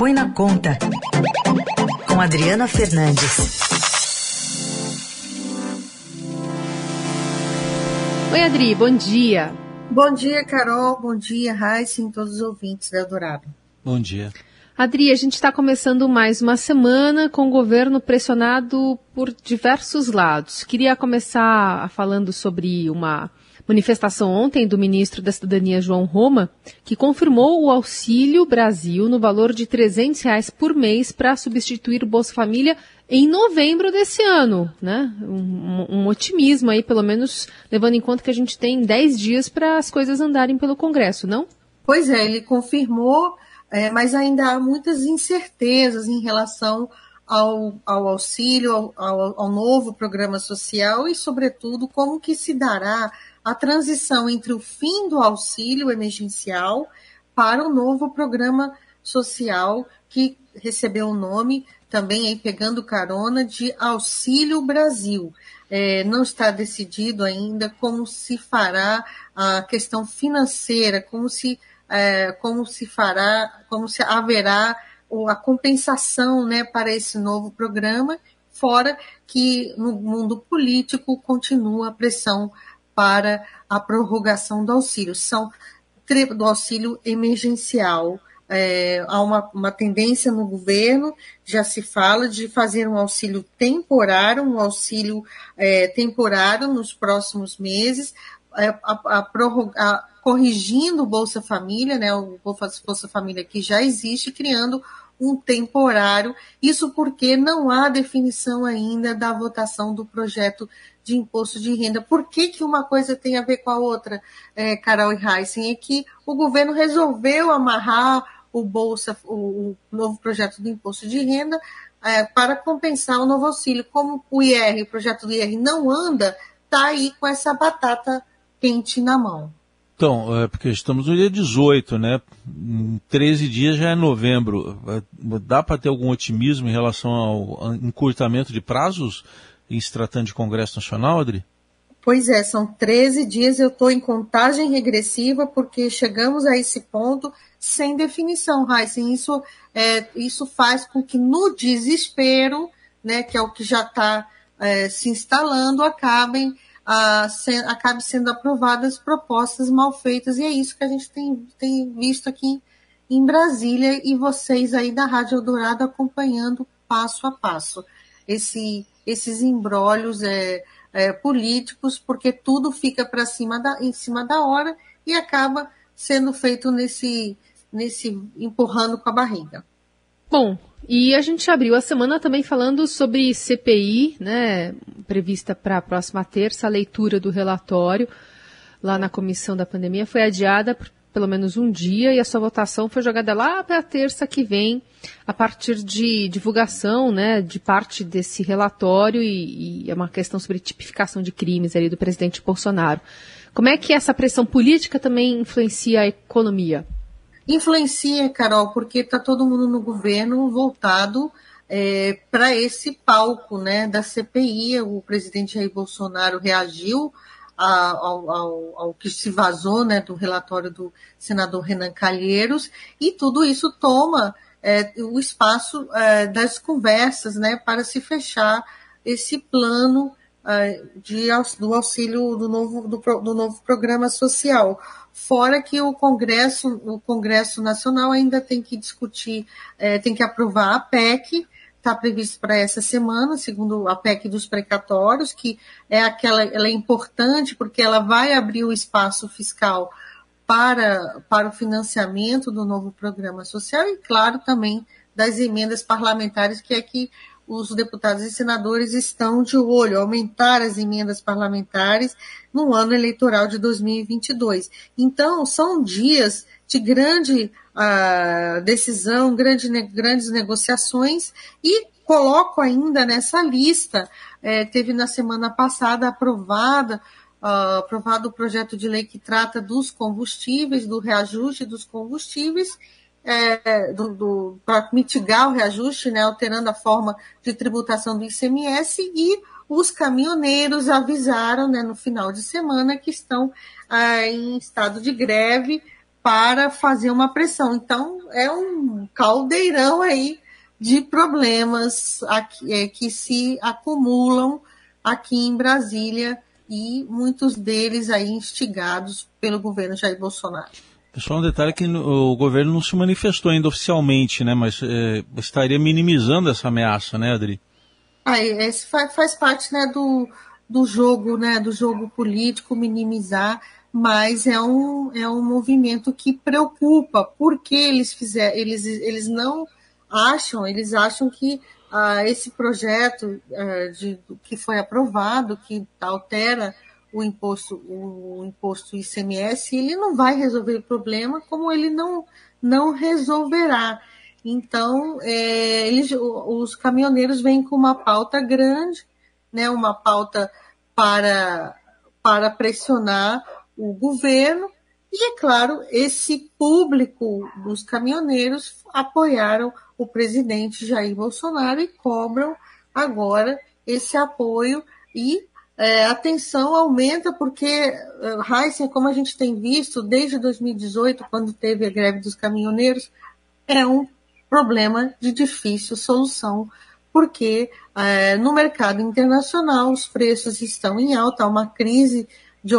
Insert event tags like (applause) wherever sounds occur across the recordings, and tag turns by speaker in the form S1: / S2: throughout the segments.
S1: Põe na Conta, com Adriana Fernandes.
S2: Oi, Adri, bom dia.
S3: Bom dia, Carol. Bom dia, Raíssa e todos os ouvintes da Eldorado.
S4: Bom dia.
S2: Adri, a gente está começando mais uma semana com o governo pressionado por diversos lados. Queria começar falando sobre uma manifestação ontem do ministro da Cidadania, João Roma, que confirmou o Auxílio Brasil no valor de 300 reais por mês para substituir o Bolsa Família em novembro desse ano. Né? Um, um, otimismo aí, pelo menos levando em conta que a gente tem 10 dias para as coisas andarem pelo Congresso, não?
S3: Pois é, ele confirmou é, mas ainda há muitas incertezas em relação ao, ao auxílio, ao, ao, ao, novo programa social e, sobretudo, como que se dará a transição entre o fim do auxílio emergencial para o novo programa social que recebeu o nome também aí pegando carona de Auxílio Brasil. É, não está decidido ainda como se fará a questão financeira, como se é, como se fará, como se haverá a compensação né, para esse novo programa, fora que no mundo político continua a pressão para a prorrogação do auxílio. São do auxílio emergencial. É, há uma, uma tendência no governo, já se fala de fazer um auxílio temporário, um auxílio é, temporário nos próximos meses, é, a, a, prorrogar, corrigindo o Bolsa Família, né, o Bolsa Família que já existe, criando um temporário. Isso porque não há definição ainda da votação do projeto de imposto de renda. Por que, que uma coisa tem a ver com a outra, é, Carol e Heisen? É que o governo resolveu amarrar o Bolsa, o, o novo projeto do imposto de renda, é, para compensar o novo auxílio. Como o IR, o projeto do IR não anda, está aí com essa batata quente na mão.
S4: Então, é porque estamos no dia 18, né? Em 13 dias já é novembro. É, dá para ter algum otimismo em relação ao encurtamento de prazos em se tratando de Congresso Nacional, Adri?
S3: Pois é, são 13 dias, eu estou em contagem regressiva porque chegamos a esse ponto sem definição, Heisen. Isso, é, isso faz com que no desespero, né, que é o que já está é, se instalando, acabem a, se, acabe sendo aprovadas propostas mal feitas, e é isso que a gente tem, tem visto aqui em Brasília e vocês aí da Rádio Eldorado acompanhando passo a passo. Esse, esses embrólios é, é, políticos, porque tudo fica para cima da, em cima da hora e acaba sendo feito nesse, nesse empurrando com a barriga.
S2: Bom, e a gente abriu a semana também falando sobre CPI, né, prevista para a próxima terça, a leitura do relatório lá na comissão da pandemia foi adiada por pelo menos um dia e a sua votação foi jogada lá para a terça que vem, a partir de divulgação né, de parte desse relatório e, e é uma questão sobre tipificação de crimes ali do presidente Bolsonaro. Como é que essa pressão política também influencia a economia?
S3: Influencia, Carol, porque está todo mundo no governo voltado é, para esse palco né, da CPI. O presidente Jair Bolsonaro reagiu ao, ao, ao, que se vazou né, do relatório do senador Renan Calheiros, e tudo isso toma é, o espaço é, das conversas né, para se fechar esse plano de, do auxílio do novo, do, do novo programa social. Fora que o Congresso, o Congresso Nacional ainda tem que discutir, é, tem que aprovar a PEC, está previsto para essa semana, segundo a PEC dos precatórios, que é aquela, ela é importante porque ela vai abrir o espaço fiscal para, para o financiamento do novo programa social e, claro, também das emendas parlamentares, que é que os deputados e senadores estão de olho, aumentar as emendas parlamentares no ano eleitoral de 2022. Então, são dias de grande uh, decisão, grande, ne grandes negociações e coloco ainda nessa lista, é, teve na semana passada aprovada uh, aprovado o projeto de lei que trata dos combustíveis, do reajuste dos combustíveis, é, para mitigar o reajuste, né, alterando a forma de tributação do ICMS, e os caminhoneiros avisaram né, no final de semana que estão ah, em estado de greve para fazer uma pressão. Então, é um caldeirão aí de problemas aqui, é, que se acumulam aqui em Brasília e muitos deles aí instigados pelo governo Jair Bolsonaro.
S4: Só um detalhe que o governo não se manifestou ainda oficialmente, né? Mas é, estaria minimizando essa ameaça, né, Adri?
S3: Ah, esse faz, faz parte né, do, do jogo, né? Do jogo político, minimizar, mas é um, é um movimento que preocupa, porque eles fizeram, eles, eles não acham, eles acham que ah, esse projeto ah, de, que foi aprovado, que altera o imposto, o imposto ICMS, ele não vai resolver o problema, como ele não, não resolverá. Então, é, eles, os caminhoneiros vêm com uma pauta grande, né, uma pauta para, para pressionar o governo, e, é claro, esse público dos caminhoneiros apoiaram o presidente Jair Bolsonaro e cobram agora esse apoio e é, a tensão aumenta porque, Heisen, como a gente tem visto desde 2018, quando teve a greve dos caminhoneiros, é um problema de difícil solução, porque é, no mercado internacional os preços estão em alta, há uma crise de,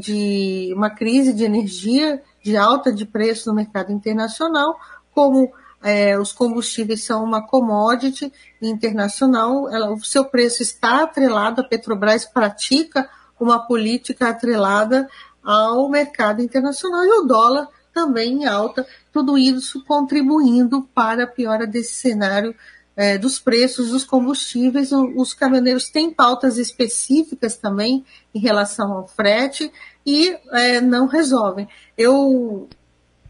S3: de, uma crise de energia, de alta de preço no mercado internacional, como é, os combustíveis são uma commodity internacional, ela, o seu preço está atrelado, a Petrobras pratica uma política atrelada ao mercado internacional e o dólar também em alta, tudo isso contribuindo para a piora desse cenário é, dos preços dos combustíveis. Os caminhoneiros têm pautas específicas também em relação ao frete e é, não resolvem. Eu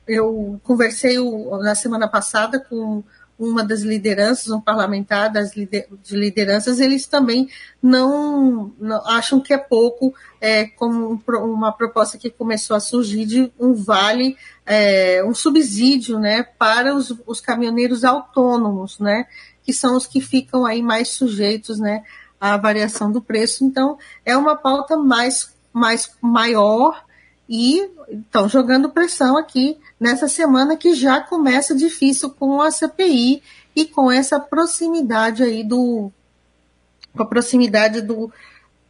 S3: eu conversei na semana passada com uma das lideranças, um parlamentar das lider, de lideranças, eles também não, não, acham que é pouco, é, como uma proposta que começou a surgir de um vale, é, um subsídio, né, para os, os caminhoneiros autônomos, né, que são os que ficam aí mais sujeitos, né, à variação do preço. Então, é uma pauta mais, mais maior, e estão jogando pressão aqui nessa semana que já começa difícil com a CPI e com essa proximidade aí do com a proximidade do,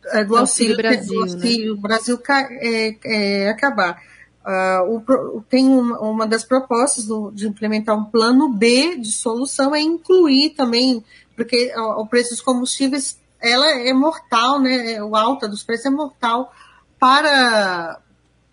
S3: eh, do, auxílio, auxílio Brasil, do auxílio né? Brasil é, é, acabar. Uh, o, tem uma, uma, das propostas do, de implementar um plano B de solução é incluir também, porque o, o preço dos combustíveis ela é mortal, né? O alta dos preços é mortal para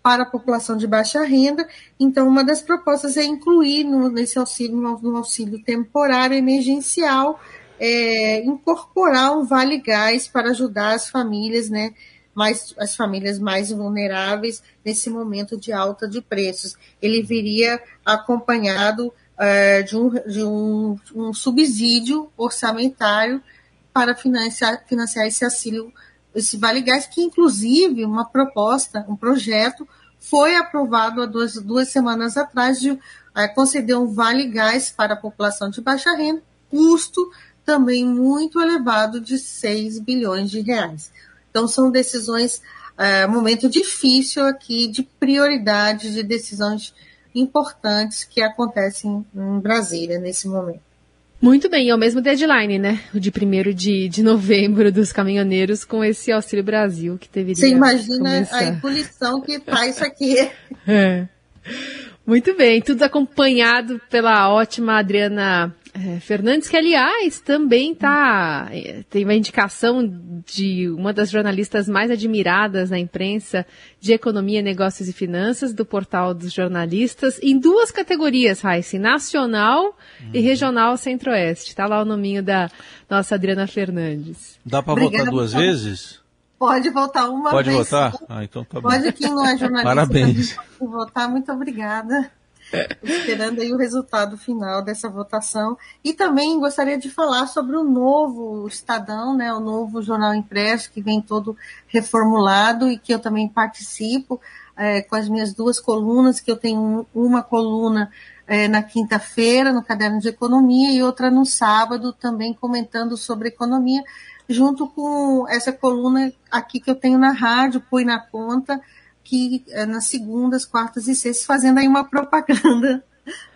S3: para a população de baixa renda. Então, uma das propostas é incluir no, nesse auxílio, no, auxílio temporário emergencial, é, incorporar um vale gás para ajudar as famílias, né, mais, as famílias mais vulneráveis nesse momento de alta de preços. Ele viria acompanhado é, de, um, de um, um, subsídio orçamentário para financiar, financiar esse auxílio esse Vale Gás, que inclusive uma proposta, um projeto, foi aprovado há duas, duas semanas atrás de é, conceder um Vale Gás para a população de baixa renda, custo também muito elevado de 6 bilhões de reais. Então são decisões, é, momento difícil aqui de prioridade de decisões importantes que acontecem em Brasília nesse momento.
S2: Muito bem, é o mesmo deadline, né? O de 1 de, de novembro dos caminhoneiros com esse Auxílio Brasil que deveria
S3: Você imagina começar. a ebulição que tá isso aqui. (laughs)
S2: É. Muito bem, tudo acompanhado pela ótima Adriana é, Fernandes, que aliás também tá, é, tem uma indicação de uma das jornalistas mais admiradas na imprensa de economia, negócios e finanças do portal dos jornalistas em duas categorias, Raíssa, nacional uhum. e regional centro-oeste. Está lá o nominho da nossa Adriana Fernandes.
S4: Dá para votar duas vezes?
S3: Pode votar uma
S4: pode
S3: vez.
S4: Pode votar? Ah, então tá
S3: pode bom. quem não é (laughs) jornalista.
S4: Parabéns.
S3: Pode votar. Muito obrigada (laughs) esperando aí o resultado final dessa votação. E também gostaria de falar sobre o novo Estadão, né, o novo jornal impresso que vem todo reformulado e que eu também participo é, com as minhas duas colunas, que eu tenho uma coluna é, na quinta-feira no Caderno de Economia e outra no sábado também comentando sobre economia, junto com essa coluna aqui que eu tenho na rádio, Põe na Conta, que é, nas segundas, quartas e sextas, fazendo aí uma propaganda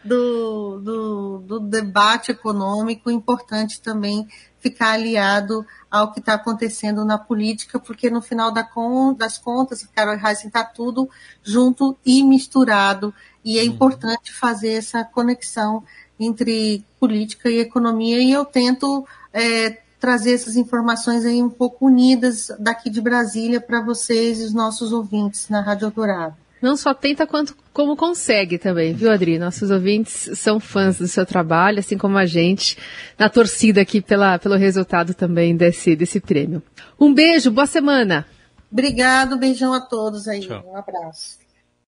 S3: do, do, do debate econômico, importante também ficar aliado ao que está acontecendo na política, porque no final das contas, Carol Heissen está tudo junto e misturado, e é uhum. importante fazer essa conexão entre política e economia, e eu tento é, trazer essas informações aí um pouco unidas daqui de Brasília para vocês e os nossos ouvintes na Rádio Dourado.
S2: Não só tenta quanto como consegue também, viu, Adri? Nossos ouvintes são fãs do seu trabalho, assim como a gente, na torcida aqui pela, pelo resultado também desse, desse prêmio. Um beijo, boa semana.
S3: Obrigado, beijão a todos aí. Tchau. Um abraço.